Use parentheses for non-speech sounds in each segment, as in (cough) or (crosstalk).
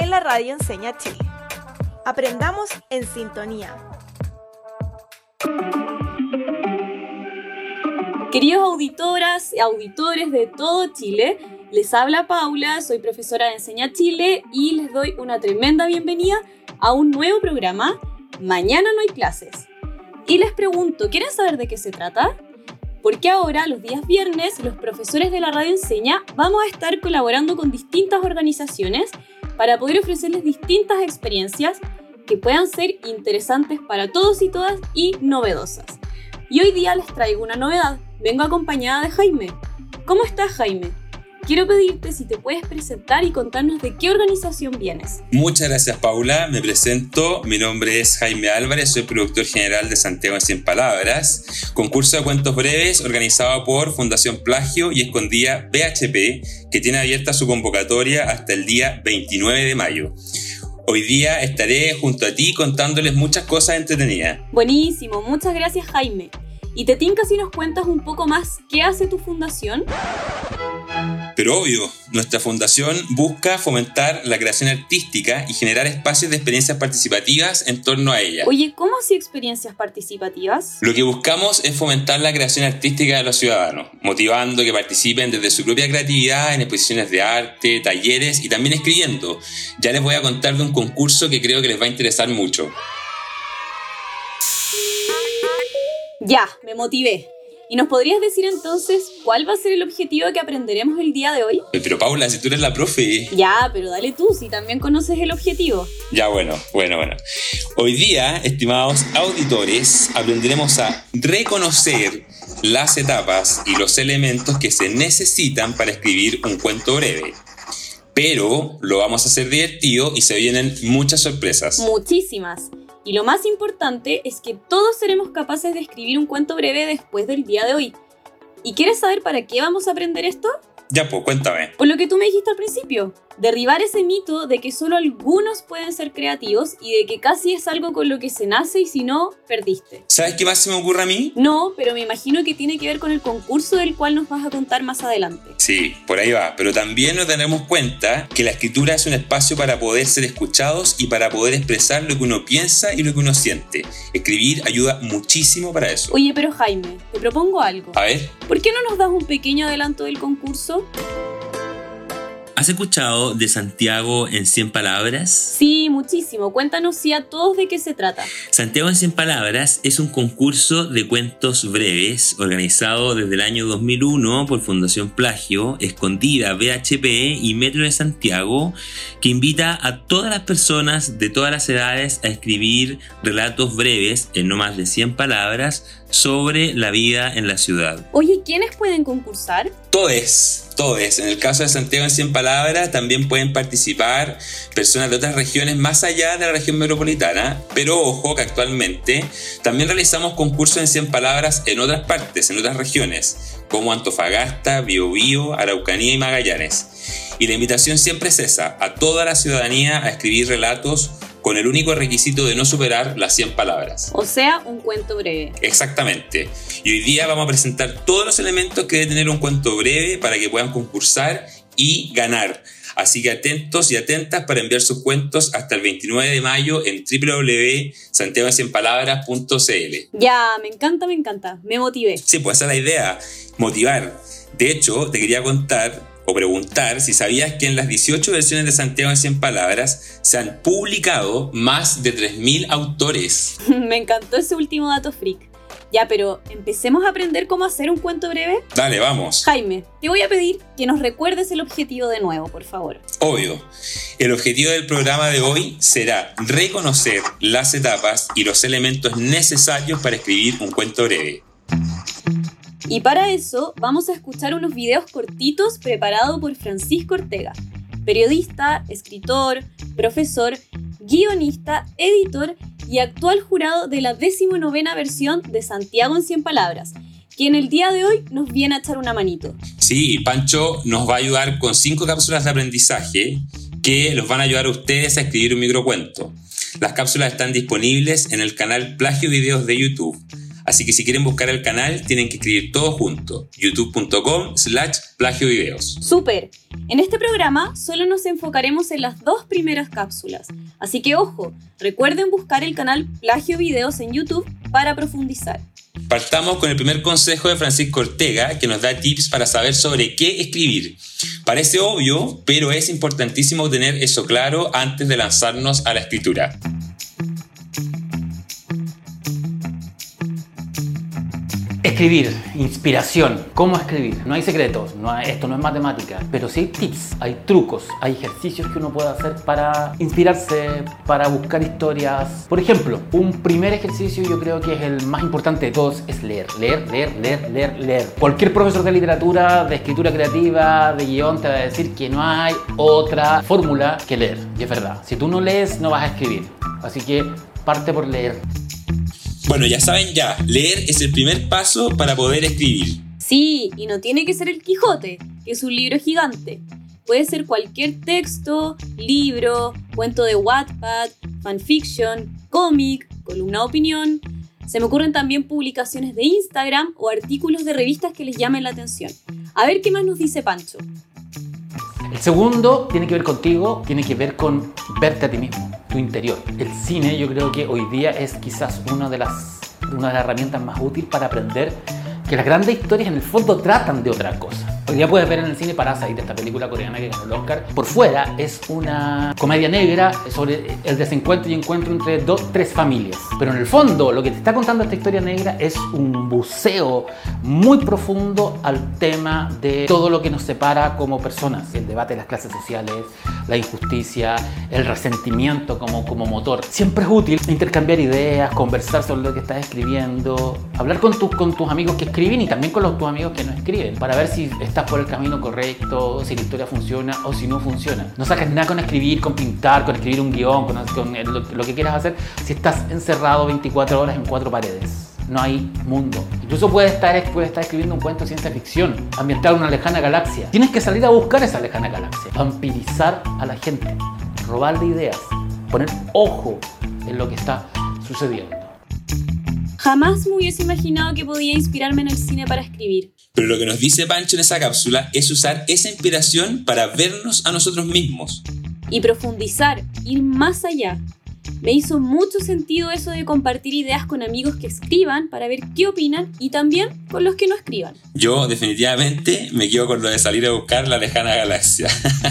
en la Radio Enseña Chile. Aprendamos en sintonía. Queridos auditoras y auditores de todo Chile, les habla Paula, soy profesora de Enseña Chile y les doy una tremenda bienvenida a un nuevo programa, Mañana no hay clases. Y les pregunto, ¿quieren saber de qué se trata? Porque ahora, los días viernes, los profesores de la radio Enseña vamos a estar colaborando con distintas organizaciones para poder ofrecerles distintas experiencias que puedan ser interesantes para todos y todas y novedosas. Y hoy día les traigo una novedad. Vengo acompañada de Jaime. ¿Cómo estás, Jaime? Quiero pedirte si te puedes presentar y contarnos de qué organización vienes. Muchas gracias, Paula. Me presento. Mi nombre es Jaime Álvarez, soy productor general de Santiago en 100 Palabras, concurso de cuentos breves organizado por Fundación Plagio y Escondida BHP, que tiene abierta su convocatoria hasta el día 29 de mayo. Hoy día estaré junto a ti contándoles muchas cosas entretenidas. Buenísimo, muchas gracias Jaime. ¿Y te tinca si nos cuentas un poco más qué hace tu fundación? Pero obvio, nuestra fundación busca fomentar la creación artística y generar espacios de experiencias participativas en torno a ella. Oye, ¿cómo así experiencias participativas? Lo que buscamos es fomentar la creación artística de los ciudadanos, motivando que participen desde su propia creatividad en exposiciones de arte, talleres y también escribiendo. Ya les voy a contar de un concurso que creo que les va a interesar mucho. Ya, me motivé. ¿Y nos podrías decir entonces cuál va a ser el objetivo que aprenderemos el día de hoy? Pero Paula, si tú eres la profe. Ya, pero dale tú, si también conoces el objetivo. Ya, bueno, bueno, bueno. Hoy día, estimados auditores, aprenderemos a reconocer las etapas y los elementos que se necesitan para escribir un cuento breve. Pero lo vamos a hacer divertido y se vienen muchas sorpresas. Muchísimas. Y lo más importante es que todos seremos capaces de escribir un cuento breve después del día de hoy. ¿Y quieres saber para qué vamos a aprender esto? Ya, pues cuéntame. Por lo que tú me dijiste al principio, derribar ese mito de que solo algunos pueden ser creativos y de que casi es algo con lo que se nace y si no, perdiste. ¿Sabes qué más se me ocurre a mí? No, pero me imagino que tiene que ver con el concurso del cual nos vas a contar más adelante. Sí, por ahí va, pero también nos daremos cuenta que la escritura es un espacio para poder ser escuchados y para poder expresar lo que uno piensa y lo que uno siente. Escribir ayuda muchísimo para eso. Oye, pero Jaime, te propongo algo. A ver. ¿Por qué no nos das un pequeño adelanto del concurso? ¿Has escuchado de Santiago en 100 palabras? Sí, muchísimo. Cuéntanos si a todos de qué se trata. Santiago en 100 palabras es un concurso de cuentos breves organizado desde el año 2001 por Fundación Plagio, Escondida, BHP y Metro de Santiago, que invita a todas las personas de todas las edades a escribir relatos breves en no más de 100 palabras sobre la vida en la ciudad. Oye, ¿quiénes pueden concursar? Todes, todes. En el caso de Santiago en 100 palabras también pueden participar personas de otras regiones más allá de la región metropolitana, pero ojo que actualmente también realizamos concursos en 100 palabras en otras partes, en otras regiones, como Antofagasta, Biobío, Araucanía y Magallanes. Y la invitación siempre es esa, a toda la ciudadanía a escribir relatos con el único requisito de no superar las 100 palabras. O sea, un cuento breve. Exactamente. Y hoy día vamos a presentar todos los elementos que debe tener un cuento breve para que puedan concursar y ganar. Así que atentos y atentas para enviar sus cuentos hasta el 29 de mayo en www.santiagoenpalabras.cl. Ya, me encanta, me encanta. Me motivé. Sí, pues esa es la idea, motivar. De hecho, te quería contar o preguntar si sabías que en las 18 versiones de Santiago en 100 palabras se han publicado más de 3.000 autores. (laughs) Me encantó ese último dato freak. Ya, pero empecemos a aprender cómo hacer un cuento breve. Dale, vamos. Jaime, te voy a pedir que nos recuerdes el objetivo de nuevo, por favor. Obvio. El objetivo del programa de hoy será reconocer las etapas y los elementos necesarios para escribir un cuento breve. Y para eso vamos a escuchar unos videos cortitos preparados por Francisco Ortega, periodista, escritor, profesor, guionista, editor y actual jurado de la 19 versión de Santiago en 100 Palabras, quien el día de hoy nos viene a echar una manito. Sí, Pancho nos va a ayudar con cinco cápsulas de aprendizaje que los van a ayudar a ustedes a escribir un microcuento. Las cápsulas están disponibles en el canal Plagio Videos de YouTube. Así que si quieren buscar el canal, tienen que escribir todo junto. youtube.com slash plagio videos. Súper. En este programa solo nos enfocaremos en las dos primeras cápsulas. Así que ojo, recuerden buscar el canal Plagio Videos en YouTube para profundizar. Partamos con el primer consejo de Francisco Ortega, que nos da tips para saber sobre qué escribir. Parece obvio, pero es importantísimo tener eso claro antes de lanzarnos a la escritura. Escribir, inspiración, cómo escribir. No hay secretos, no esto no es matemática, pero sí hay tips, hay trucos, hay ejercicios que uno puede hacer para inspirarse, para buscar historias. Por ejemplo, un primer ejercicio yo creo que es el más importante de todos, es leer, leer, leer, leer, leer, leer. Cualquier profesor de literatura, de escritura creativa, de guion te va a decir que no hay otra fórmula que leer. Y es verdad, si tú no lees no vas a escribir. Así que parte por leer. Bueno, ya saben ya, leer es el primer paso para poder escribir. Sí, y no tiene que ser el Quijote, que es un libro gigante. Puede ser cualquier texto, libro, cuento de Wattpad, fanfiction, cómic, columna de opinión. Se me ocurren también publicaciones de Instagram o artículos de revistas que les llamen la atención. A ver qué más nos dice Pancho. El segundo tiene que ver contigo, tiene que ver con verte a ti mismo tu interior. El cine yo creo que hoy día es quizás una de las, una de las herramientas más útiles para aprender que las grandes historias en el fondo tratan de otra cosa. Hoy día puedes ver en el cine Parasite, esta película coreana que ganó el Oscar. Por fuera es una comedia negra sobre el desencuentro y encuentro entre dos, tres familias. Pero en el fondo lo que te está contando esta historia negra es un buceo muy profundo al tema de todo lo que nos separa como personas. El debate de las clases sociales, la injusticia, el resentimiento como, como motor. Siempre es útil intercambiar ideas, conversar sobre lo que estás escribiendo, hablar con, tus con tus amigos que escriben y también con los, tus amigos que no escriben, para ver si por el camino correcto, si la historia funciona o si no funciona. No sacas nada con escribir, con pintar, con escribir un guion, con, lo, que quieras hacer si estás encerrado 24 horas en cuatro paredes no hay mundo. Incluso puedes estar, estar escribiendo un cuento de ciencia ficción, ambientado en una lejana galaxia. Tienes que salir a buscar esa lejana galaxia, vampirizar a la gente, robarle ideas, poner ojo en lo que está sucediendo. Jamás me hubiese imaginado que podía inspirarme en el cine para escribir. Pero lo que nos dice Pancho en esa cápsula es usar esa inspiración para vernos a nosotros mismos. Y profundizar, ir más allá, me hizo mucho sentido eso de compartir ideas con amigos que escriban para ver qué opinan y también con los que no escriban. Yo definitivamente me quedo con lo de salir a buscar la lejana galaxia.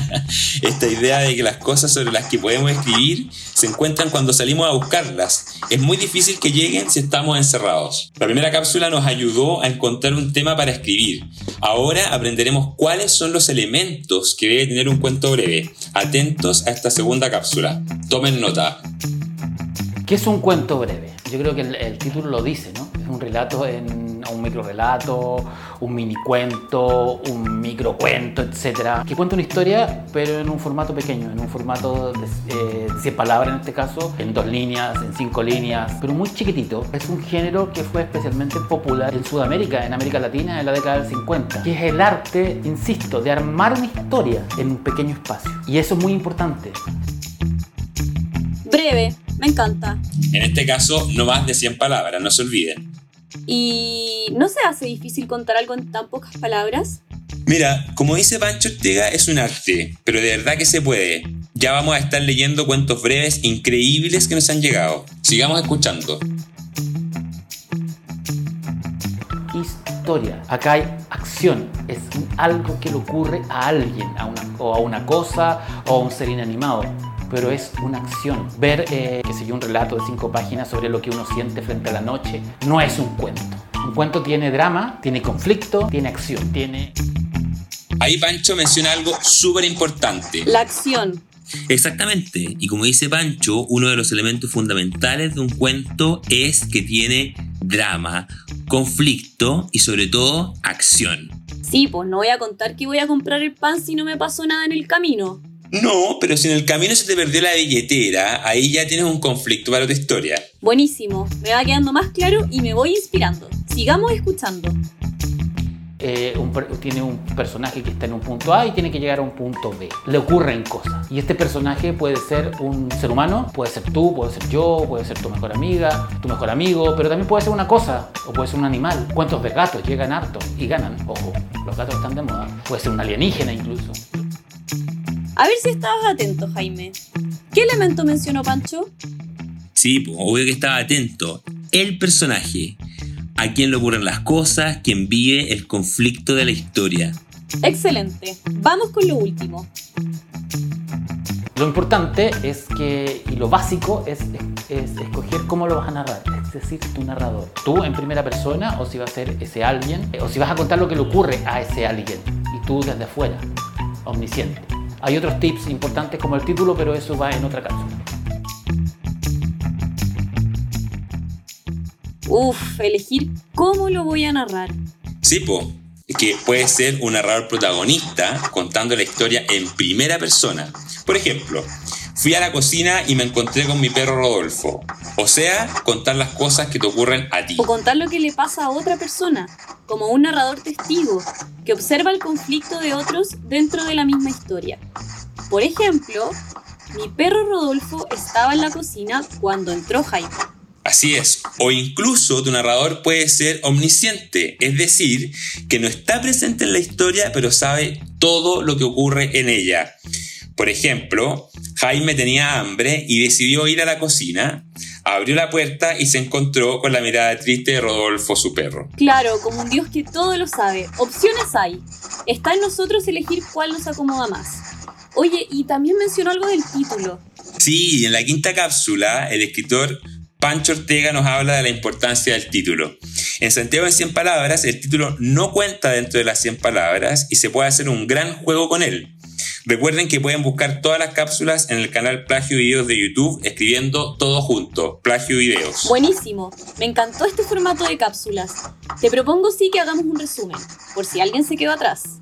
(laughs) Esta idea de que las cosas sobre las que podemos escribir se encuentran cuando salimos a buscarlas. Es muy difícil que lleguen si estamos encerrados. La primera cápsula nos ayudó a encontrar un tema para escribir. Ahora aprenderemos cuáles son los elementos que debe tener un cuento breve. Atentos a esta segunda cápsula. Tomen nota. ¿Qué es un cuento breve? Yo creo que el, título lo dice, ¿no? Es un relato en un micro relato, un mini cuento, un micro cuento, etc. Que cuenta una historia, pero en un formato pequeño, en un formato de, eh, 100 palabras en este caso, en dos líneas, en cinco líneas, pero muy chiquitito. Es un género que fue especialmente popular en Sudamérica, en América Latina, en la década del 50, que es el arte, insisto, de armar una historia en un pequeño espacio. Y eso es muy importante. Breve, me encanta. En este caso, no más de 100 palabras, no se olviden. ¿Y no se hace difícil contar algo en tan pocas palabras? Mira, como dice Pancho Ortega, es un arte, pero de verdad que se puede. Ya vamos a estar leyendo cuentos breves increíbles que nos han llegado. Sigamos escuchando. Historia. Acá hay acción. Es algo que le ocurre a alguien, a una, o a una cosa, o a un ser inanimado pero es una acción. Ver, eh, qué sé yo, un relato de cinco páginas sobre lo que uno siente frente a la noche no es un cuento. Un cuento tiene drama, tiene conflicto, tiene acción, tiene... Ahí Pancho menciona algo súper importante. La acción. Exactamente. Y como dice Pancho, uno de los elementos fundamentales de un cuento es que tiene drama, conflicto y sobre todo acción. Sí, pues no voy a contar que voy a comprar el pan si no me pasó nada en el camino. No, pero si en el camino se te perdió la billetera, ahí ya tienes un conflicto para tu historia. Buenísimo, me va quedando más claro y me voy inspirando. Sigamos escuchando. Eh, un tiene un personaje que está en un punto A y tiene que llegar a un punto B. Le ocurren cosas. Y este personaje puede ser un ser humano, puede ser tú, puede ser yo, puede ser tu mejor amiga, tu mejor amigo, pero también puede ser una cosa o puede ser un animal. Cuentos de gatos llegan harto y ganan. Ojo, los gatos están de moda. Puede ser un alienígena incluso. A ver si estabas atento, Jaime. ¿Qué elemento mencionó Pancho? Sí, pues, obvio que estaba atento. El personaje. A quien le ocurren las cosas, quien vive el conflicto de la historia. Excelente. Vamos con lo último. Lo importante es que, y lo básico es, es, escoger cómo lo vas a narrar, es decir, tu narrador. Tú en primera persona, o si va a ser ese alguien, o si vas a contar lo que le ocurre a ese alguien, y tú desde afuera, omnisciente. Hay otros tips importantes como el título, pero eso va en otra cápsula. Uf, elegir cómo lo voy a narrar. Sí, po. Que puede ser un narrador protagonista contando la historia en primera persona. Por ejemplo, fui a la cocina y me encontré con mi perro Rodolfo. O sea, contar las cosas que te ocurren a ti. O contar lo que le pasa a otra persona, como un narrador testigo, que observa el conflicto de otros dentro de la misma historia. Por ejemplo, mi perro Rodolfo estaba en la cocina cuando entró Jaime. Así es, o incluso tu narrador puede ser omnisciente, es decir, que no está presente en la historia pero sabe todo lo que ocurre en ella. Por ejemplo, Jaime tenía hambre y decidió ir a la cocina, abrió la puerta y se encontró con la mirada triste de Rodolfo, su perro. Claro, como un Dios que todo lo sabe. Opciones hay. Está en nosotros elegir cuál nos acomoda más. Oye, y también mencionó algo del título. Sí, en la quinta cápsula, el escritor Pancho Ortega nos habla de la importancia del título. En Santiago en 100 palabras, el título no cuenta dentro de las 100 palabras y se puede hacer un gran juego con él. Recuerden que pueden buscar todas las cápsulas en el canal Plagio Videos de YouTube escribiendo todo junto, Plagio Videos. Buenísimo, me encantó este formato de cápsulas. Te propongo sí que hagamos un resumen, por si alguien se quedó atrás.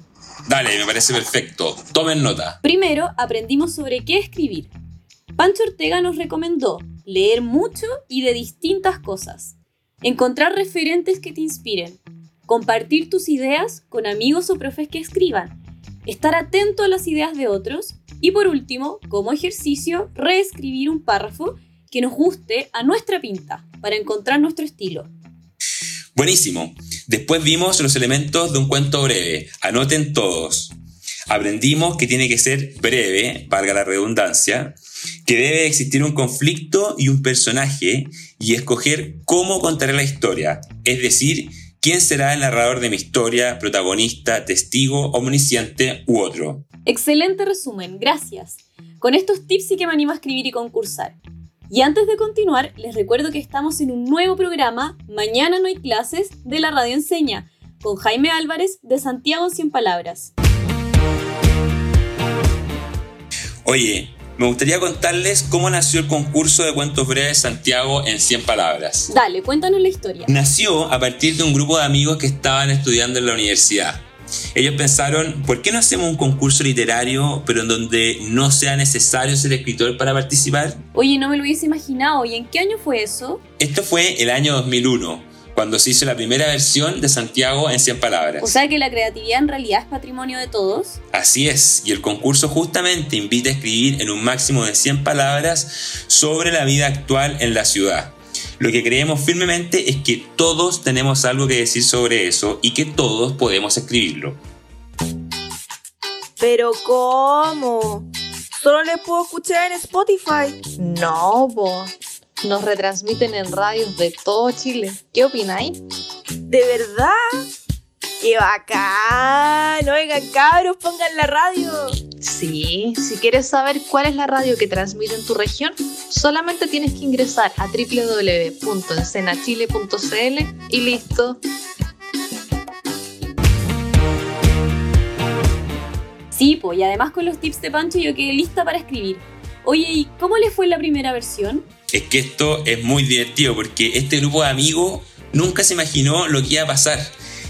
Dale, me parece perfecto. Tomen nota. Primero, aprendimos sobre qué escribir. Pancho Ortega nos recomendó leer mucho y de distintas cosas, encontrar referentes que te inspiren, compartir tus ideas con amigos o profes que escriban, estar atento a las ideas de otros y por último, como ejercicio, reescribir un párrafo que nos guste a nuestra pinta para encontrar nuestro estilo. Buenísimo. Después vimos los elementos de un cuento breve. Anoten todos. Aprendimos que tiene que ser breve, valga la redundancia, que debe existir un conflicto y un personaje y escoger cómo contaré la historia, es decir, quién será el narrador de mi historia, protagonista, testigo, omnisciente u otro. Excelente resumen, gracias. Con estos tips sí que me animo a escribir y concursar. Y antes de continuar, les recuerdo que estamos en un nuevo programa, Mañana no hay clases, de la Radio Enseña, con Jaime Álvarez de Santiago 100 Palabras. Oye, me gustaría contarles cómo nació el concurso de cuentos breves Santiago en 100 palabras. Dale, cuéntanos la historia. Nació a partir de un grupo de amigos que estaban estudiando en la universidad. Ellos pensaron, ¿por qué no hacemos un concurso literario, pero en donde no sea necesario ser escritor para participar? Oye, no me lo hubiese imaginado. ¿Y en qué año fue eso? Esto fue el año 2001 cuando se hizo la primera versión de Santiago en 100 palabras. O sea que la creatividad en realidad es patrimonio de todos. Así es, y el concurso justamente invita a escribir en un máximo de 100 palabras sobre la vida actual en la ciudad. Lo que creemos firmemente es que todos tenemos algo que decir sobre eso y que todos podemos escribirlo. Pero ¿cómo? Solo le puedo escuchar en Spotify. No, vos nos retransmiten en radios de todo Chile. ¿Qué opináis? ¿De verdad? ¡Qué bacán! Oigan, cabros, pongan la radio. Sí, si quieres saber cuál es la radio que transmite en tu región, solamente tienes que ingresar a www.encenachile.cl y listo. Sí, pues, y además con los tips de Pancho yo quedé lista para escribir. Oye, ¿y cómo le fue la primera versión? Es que esto es muy divertido porque este grupo de amigos nunca se imaginó lo que iba a pasar.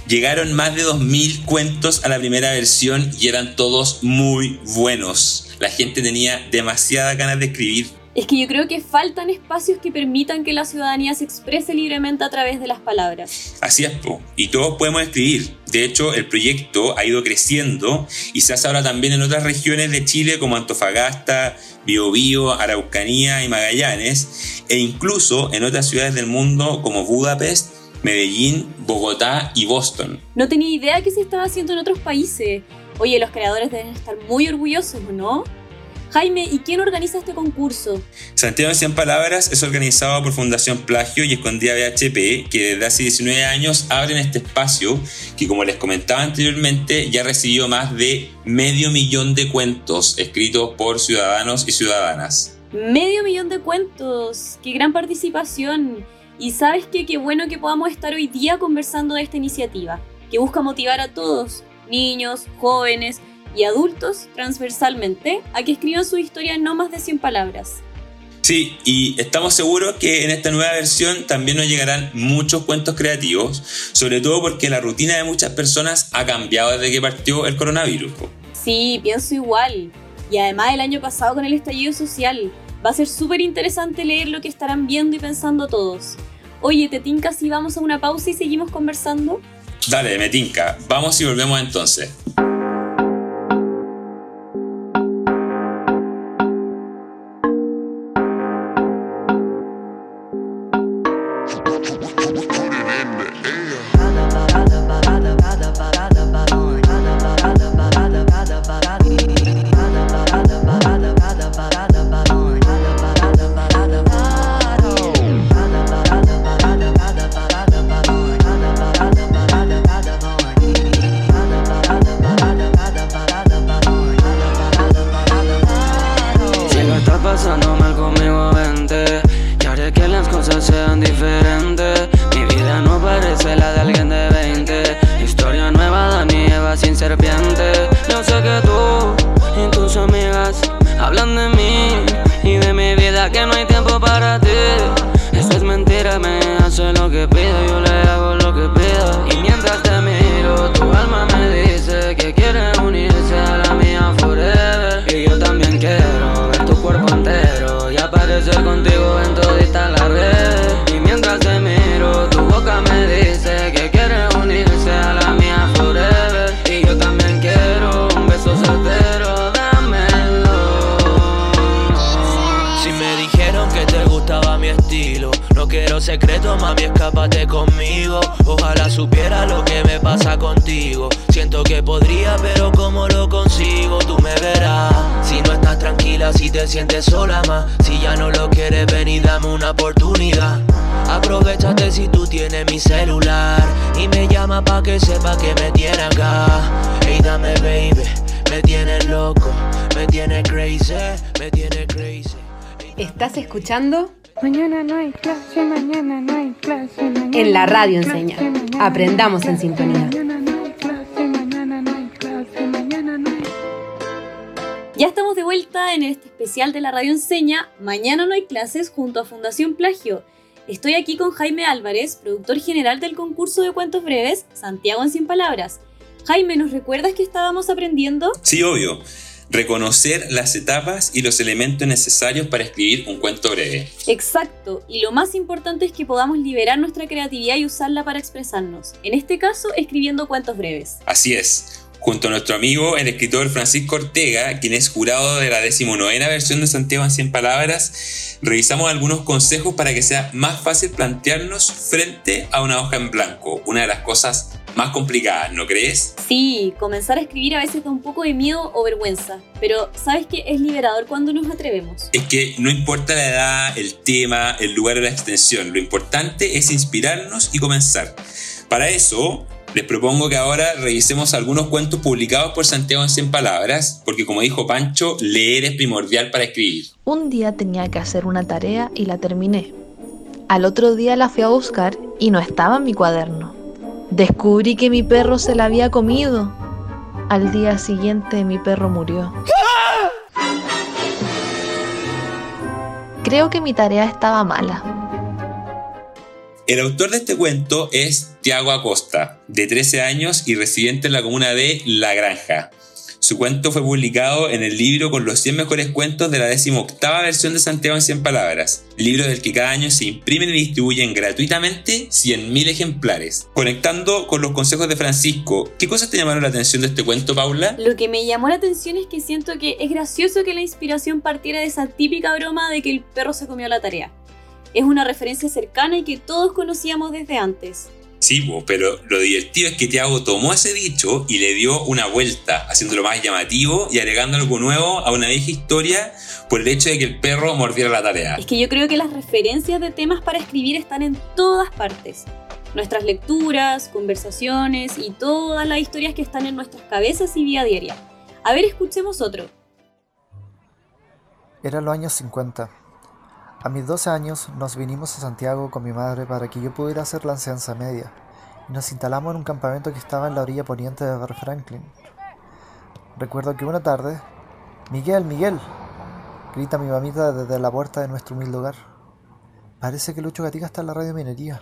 Llegaron más de 2.000 cuentos a la primera versión y eran todos muy buenos. La gente tenía demasiada ganas de escribir. Es que yo creo que faltan espacios que permitan que la ciudadanía se exprese libremente a través de las palabras. Así es, y todos podemos escribir. De hecho, el proyecto ha ido creciendo y se hace ahora también en otras regiones de Chile como Antofagasta, Biobío, Araucanía y Magallanes, e incluso en otras ciudades del mundo como Budapest, Medellín, Bogotá y Boston. No tenía idea que se estaba haciendo en otros países. Oye, los creadores deben estar muy orgullosos, ¿no? Jaime, ¿y quién organiza este concurso? Santiago en 100 Palabras es organizado por Fundación Plagio y Escondida BHP, que desde hace 19 años abren este espacio que, como les comentaba anteriormente, ya recibió más de medio millón de cuentos escritos por ciudadanos y ciudadanas. Medio millón de cuentos, qué gran participación. Y sabes qué, qué bueno que podamos estar hoy día conversando de esta iniciativa, que busca motivar a todos, niños, jóvenes, y adultos transversalmente a que escriban su historia en no más de 100 palabras. Sí, y estamos seguros que en esta nueva versión también nos llegarán muchos cuentos creativos, sobre todo porque la rutina de muchas personas ha cambiado desde que partió el coronavirus. Sí, pienso igual. Y además el año pasado con el estallido social, va a ser súper interesante leer lo que estarán viendo y pensando todos. Oye, ¿te tinca si vamos a una pausa y seguimos conversando? Dale, me tinca. Vamos y volvemos entonces. Si te sientes sola más. Si ya no lo quieres, ven y dame una oportunidad. Aprovechate si tú tienes mi celular y me llama pa' que sepa que me tiene acá. Hey, dame, baby, me tienes loco, me tienes crazy, me tienes crazy. ¿Estás escuchando? Mañana no hay clase, mañana no hay clase. Mañana en la radio enseña. Aprendamos en sintonía. Ya estamos de vuelta en este especial de la radio enseña. Mañana no hay clases junto a Fundación Plagio. Estoy aquí con Jaime Álvarez, productor general del concurso de cuentos breves Santiago en 100 palabras. Jaime, ¿nos recuerdas que estábamos aprendiendo? Sí, obvio reconocer las etapas y los elementos necesarios para escribir un cuento breve. Exacto, y lo más importante es que podamos liberar nuestra creatividad y usarla para expresarnos, en este caso escribiendo cuentos breves. Así es. Junto a nuestro amigo, el escritor Francisco Ortega, quien es jurado de la decimonovena versión de Santiago en 100 palabras, revisamos algunos consejos para que sea más fácil plantearnos frente a una hoja en blanco, una de las cosas más complicadas, ¿no crees? Sí, comenzar a escribir a veces da un poco de miedo o vergüenza, pero ¿sabes qué? Es liberador cuando nos atrevemos. Es que no importa la edad, el tema, el lugar o la extensión, lo importante es inspirarnos y comenzar. Para eso, les propongo que ahora revisemos algunos cuentos publicados por Santiago en 100 palabras, porque como dijo Pancho, leer es primordial para escribir. Un día tenía que hacer una tarea y la terminé. Al otro día la fui a buscar y no estaba en mi cuaderno. Descubrí que mi perro se la había comido. Al día siguiente mi perro murió. Creo que mi tarea estaba mala. El autor de este cuento es Santiago Acosta, de 13 años y residente en la comuna de La Granja. Su cuento fue publicado en el libro con los 100 mejores cuentos de la 18 versión de Santiago en 100 palabras, libro del que cada año se imprimen y distribuyen gratuitamente 100.000 ejemplares. Conectando con los consejos de Francisco, ¿qué cosas te llamaron la atención de este cuento, Paula? Lo que me llamó la atención es que siento que es gracioso que la inspiración partiera de esa típica broma de que el perro se comió la tarea. Es una referencia cercana y que todos conocíamos desde antes. Sí, pero lo divertido es que Tiago tomó ese dicho y le dio una vuelta, haciéndolo más llamativo y agregando algo nuevo a una vieja historia por el hecho de que el perro mordiera la tarea. Es que yo creo que las referencias de temas para escribir están en todas partes. Nuestras lecturas, conversaciones y todas las historias que están en nuestras cabezas y vida diaria. A ver, escuchemos otro. Eran los años 50. A mis 12 años nos vinimos a Santiago con mi madre para que yo pudiera hacer la enseñanza media y nos instalamos en un campamento que estaba en la orilla poniente de Bar Franklin. Recuerdo que una tarde, Miguel, Miguel, grita mi mamita desde la puerta de nuestro humilde hogar. Parece que Lucho Gatica está en la radio minería.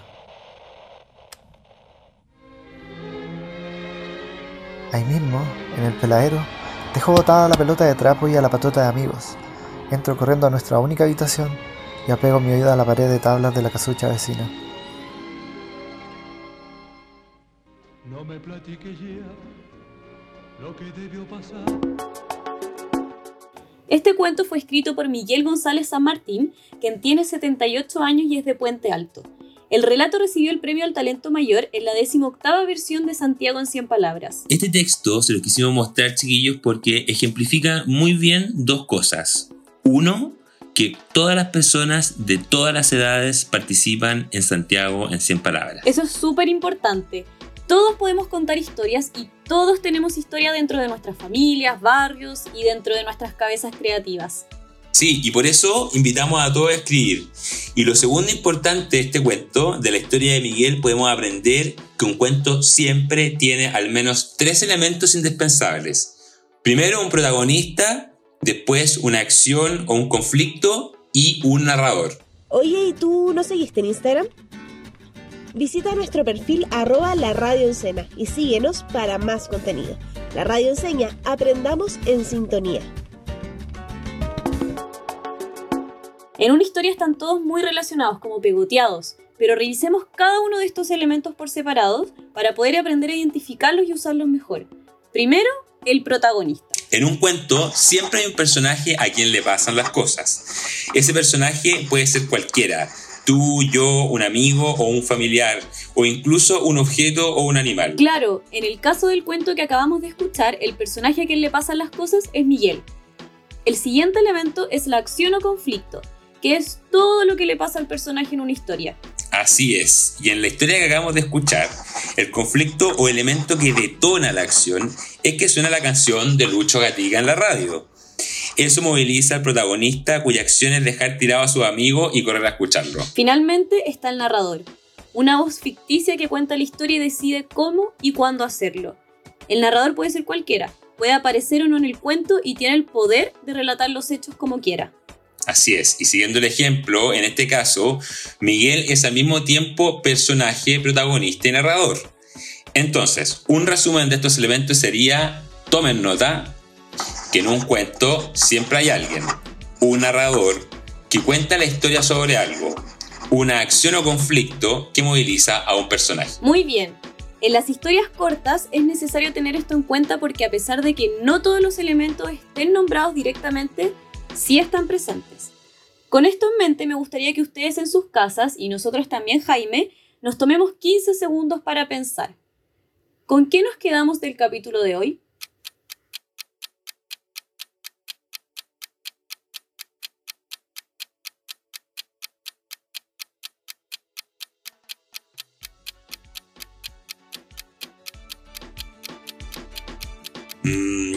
Ahí mismo, en el peladero, dejo botada la pelota de trapo y a la patota de amigos. Entro corriendo a nuestra única habitación y apego mi oído a la pared de tablas de la casucha vecina. No me platique ya lo que debió pasar. Este cuento fue escrito por Miguel González San Martín, quien tiene 78 años y es de Puente Alto. El relato recibió el premio al talento mayor en la 18 versión de Santiago en 100 palabras. Este texto se lo quisimos mostrar, chiquillos, porque ejemplifica muy bien dos cosas. Uno, que todas las personas de todas las edades participan en Santiago en 100 palabras. Eso es súper importante. Todos podemos contar historias y todos tenemos historia dentro de nuestras familias, barrios y dentro de nuestras cabezas creativas. Sí, y por eso invitamos a todos a escribir. Y lo segundo importante de este cuento, de la historia de Miguel, podemos aprender que un cuento siempre tiene al menos tres elementos indispensables. Primero, un protagonista después una acción o un conflicto y un narrador. Oye, ¿y tú no seguiste en Instagram? Visita nuestro perfil arroba la radio encena y síguenos para más contenido. La radio enseña, aprendamos en sintonía. En una historia están todos muy relacionados, como pegoteados, pero revisemos cada uno de estos elementos por separados para poder aprender a identificarlos y usarlos mejor. Primero, el protagonista. En un cuento siempre hay un personaje a quien le pasan las cosas. Ese personaje puede ser cualquiera, tú, yo, un amigo o un familiar, o incluso un objeto o un animal. Claro, en el caso del cuento que acabamos de escuchar, el personaje a quien le pasan las cosas es Miguel. El siguiente elemento es la acción o conflicto, que es todo lo que le pasa al personaje en una historia. Así es, y en la historia que acabamos de escuchar, el conflicto o elemento que detona la acción es que suena la canción de Lucho Gatica en la radio. Eso moviliza al protagonista cuya acción es dejar tirado a su amigo y correr a escucharlo. Finalmente está el narrador, una voz ficticia que cuenta la historia y decide cómo y cuándo hacerlo. El narrador puede ser cualquiera, puede aparecer o no en el cuento y tiene el poder de relatar los hechos como quiera. Así es, y siguiendo el ejemplo, en este caso, Miguel es al mismo tiempo personaje, protagonista y narrador. Entonces, un resumen de estos elementos sería, tomen nota, que en un cuento siempre hay alguien, un narrador que cuenta la historia sobre algo, una acción o conflicto que moviliza a un personaje. Muy bien. En las historias cortas es necesario tener esto en cuenta porque a pesar de que no todos los elementos estén nombrados directamente, sí están presentes. Con esto en mente, me gustaría que ustedes en sus casas, y nosotros también, Jaime, nos tomemos 15 segundos para pensar. ¿Con qué nos quedamos del capítulo de hoy?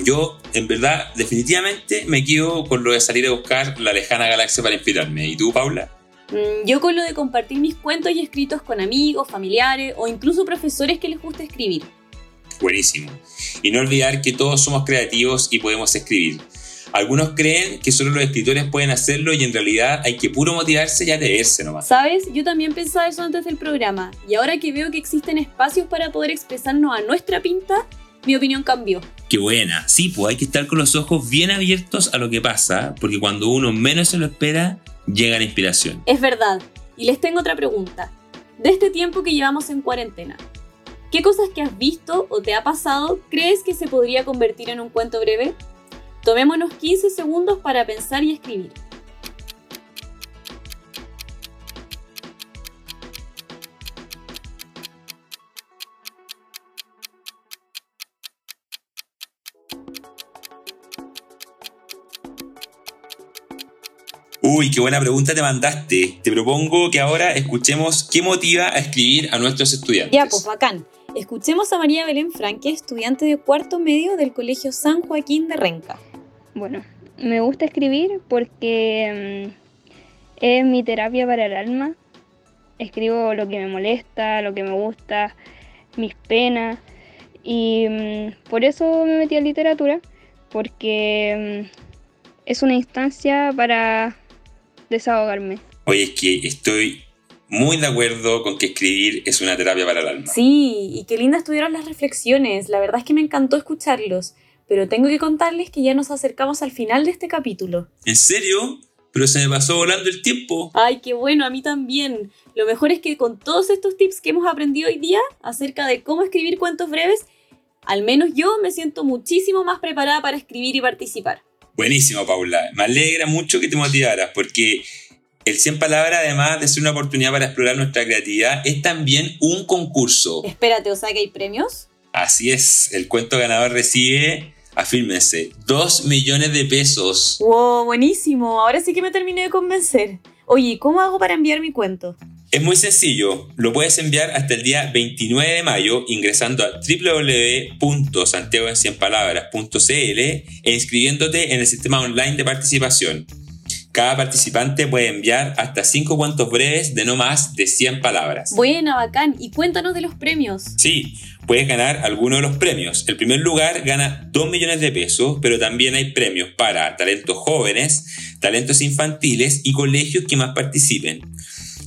Yo, en verdad, definitivamente me quedo con lo de salir a buscar la lejana galaxia para inspirarme. ¿Y tú, Paula? Mm, yo con lo de compartir mis cuentos y escritos con amigos, familiares o incluso profesores que les gusta escribir. Buenísimo. Y no olvidar que todos somos creativos y podemos escribir. Algunos creen que solo los escritores pueden hacerlo y en realidad hay que puro motivarse y atreverse nomás. ¿Sabes? Yo también pensaba eso antes del programa y ahora que veo que existen espacios para poder expresarnos a nuestra pinta, mi opinión cambió. Qué buena. Sí, pues hay que estar con los ojos bien abiertos a lo que pasa, porque cuando uno menos se lo espera, llega la inspiración. Es verdad. Y les tengo otra pregunta. De este tiempo que llevamos en cuarentena, ¿qué cosas que has visto o te ha pasado crees que se podría convertir en un cuento breve? Tomémonos 15 segundos para pensar y escribir. Uy, qué buena pregunta te mandaste. Te propongo que ahora escuchemos qué motiva a escribir a nuestros estudiantes. Ya, pues bacán. Escuchemos a María Belén Franque, estudiante de cuarto medio del Colegio San Joaquín de Renca. Bueno, me gusta escribir porque mm, es mi terapia para el alma. Escribo lo que me molesta, lo que me gusta, mis penas. Y mm, por eso me metí a literatura, porque mm, es una instancia para desahogarme. Oye, es que estoy muy de acuerdo con que escribir es una terapia para el alma. Sí, y qué lindas estuvieron las reflexiones. La verdad es que me encantó escucharlos. Pero tengo que contarles que ya nos acercamos al final de este capítulo. ¿En serio? Pero se me pasó volando el tiempo. Ay, qué bueno, a mí también. Lo mejor es que con todos estos tips que hemos aprendido hoy día acerca de cómo escribir cuentos breves, al menos yo me siento muchísimo más preparada para escribir y participar. Buenísimo, Paula. Me alegra mucho que te motivaras porque el 100 Palabras, además de ser una oportunidad para explorar nuestra creatividad, es también un concurso. Espérate, o sea que hay premios. Así es, el cuento ganador recibe, afírmense, 2 millones de pesos. ¡Wow! Buenísimo. Ahora sí que me terminé de convencer. Oye, ¿cómo hago para enviar mi cuento? Es muy sencillo, lo puedes enviar hasta el día 29 de mayo ingresando a www.santiagoencienpalabras.cl e inscribiéndote en el sistema online de participación. Cada participante puede enviar hasta 5 cuentos breves de no más de 100 palabras. Buena, bacán. Y cuéntanos de los premios. Sí, puedes ganar alguno de los premios. El primer lugar gana 2 millones de pesos, pero también hay premios para talentos jóvenes, talentos infantiles y colegios que más participen.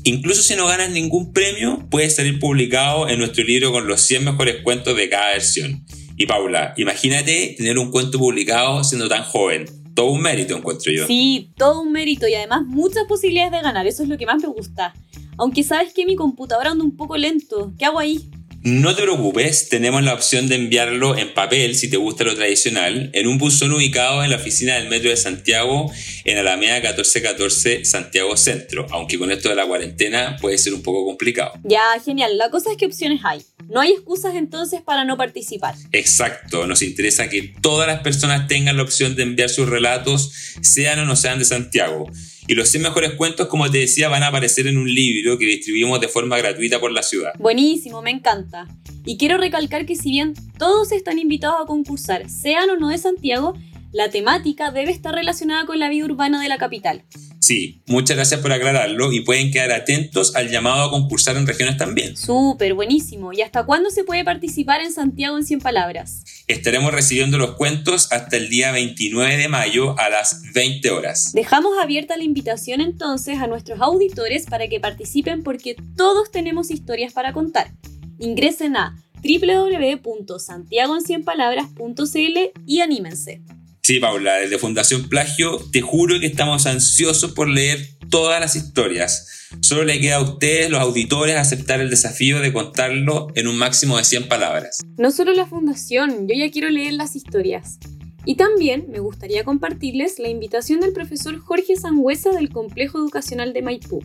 Incluso si no ganas ningún premio, puedes salir publicado en nuestro libro con los 100 mejores cuentos de cada versión. Y Paula, imagínate tener un cuento publicado siendo tan joven. Todo un mérito, encuentro yo. Sí, todo un mérito y además muchas posibilidades de ganar. Eso es lo que más me gusta. Aunque sabes que mi computadora anda un poco lento. ¿Qué hago ahí? No te preocupes, tenemos la opción de enviarlo en papel si te gusta lo tradicional, en un buzón ubicado en la oficina del Metro de Santiago, en Alameda 1414 Santiago Centro, aunque con esto de la cuarentena puede ser un poco complicado. Ya, genial. La cosa es que opciones hay. No hay excusas entonces para no participar. Exacto, nos interesa que todas las personas tengan la opción de enviar sus relatos, sean o no sean de Santiago. Y los 100 mejores cuentos, como te decía, van a aparecer en un libro que distribuimos de forma gratuita por la ciudad. Buenísimo, me encanta. Y quiero recalcar que si bien todos están invitados a concursar, sean o no de Santiago, la temática debe estar relacionada con la vida urbana de la capital. Sí, muchas gracias por aclararlo y pueden quedar atentos al llamado a concursar en regiones también. Súper, buenísimo. ¿Y hasta cuándo se puede participar en Santiago en 100 palabras? Estaremos recibiendo los cuentos hasta el día 29 de mayo a las 20 horas. Dejamos abierta la invitación entonces a nuestros auditores para que participen porque todos tenemos historias para contar. Ingresen a www.santiagoencienpalabras.cl y anímense. Sí, Paula, desde Fundación Plagio te juro que estamos ansiosos por leer todas las historias. Solo le queda a ustedes, los auditores, aceptar el desafío de contarlo en un máximo de 100 palabras. No solo la Fundación, yo ya quiero leer las historias. Y también me gustaría compartirles la invitación del profesor Jorge Sangüesa del Complejo Educacional de Maipú.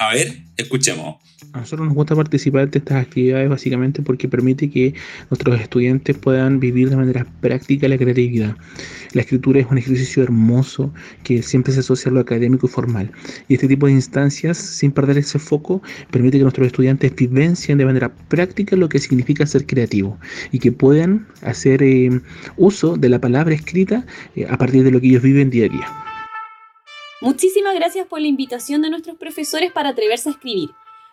A ver, escuchemos. A nosotros nos gusta participar de estas actividades básicamente porque permite que nuestros estudiantes puedan vivir de manera práctica la creatividad. La escritura es un ejercicio hermoso que siempre se asocia a lo académico y formal. Y este tipo de instancias, sin perder ese foco, permite que nuestros estudiantes vivencien de manera práctica lo que significa ser creativo y que puedan hacer eh, uso de la palabra escrita eh, a partir de lo que ellos viven día a día. Muchísimas gracias por la invitación de nuestros profesores para atreverse a escribir.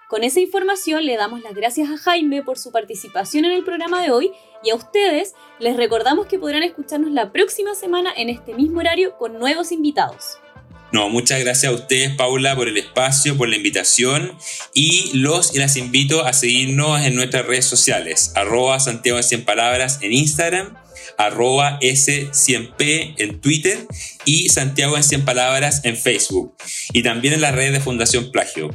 Con esa información le damos las gracias a Jaime por su participación en el programa de hoy y a ustedes les recordamos que podrán escucharnos la próxima semana en este mismo horario con nuevos invitados. No, muchas gracias a ustedes, Paula, por el espacio, por la invitación y los y las invito a seguirnos en nuestras redes sociales, arroba Santiago en 100 Palabras en Instagram, arroba S100P en Twitter y Santiago en 100 Palabras en Facebook y también en las redes de Fundación Plagio.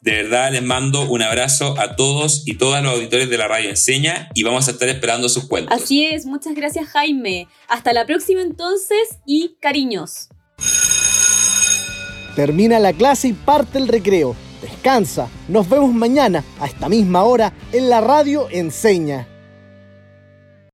De verdad les mando un abrazo a todos y todas los auditores de la radio Enseña y vamos a estar esperando sus cuentos. Así es, muchas gracias Jaime. Hasta la próxima entonces y cariños. Termina la clase y parte el recreo. Descansa. Nos vemos mañana a esta misma hora en la radio Enseña.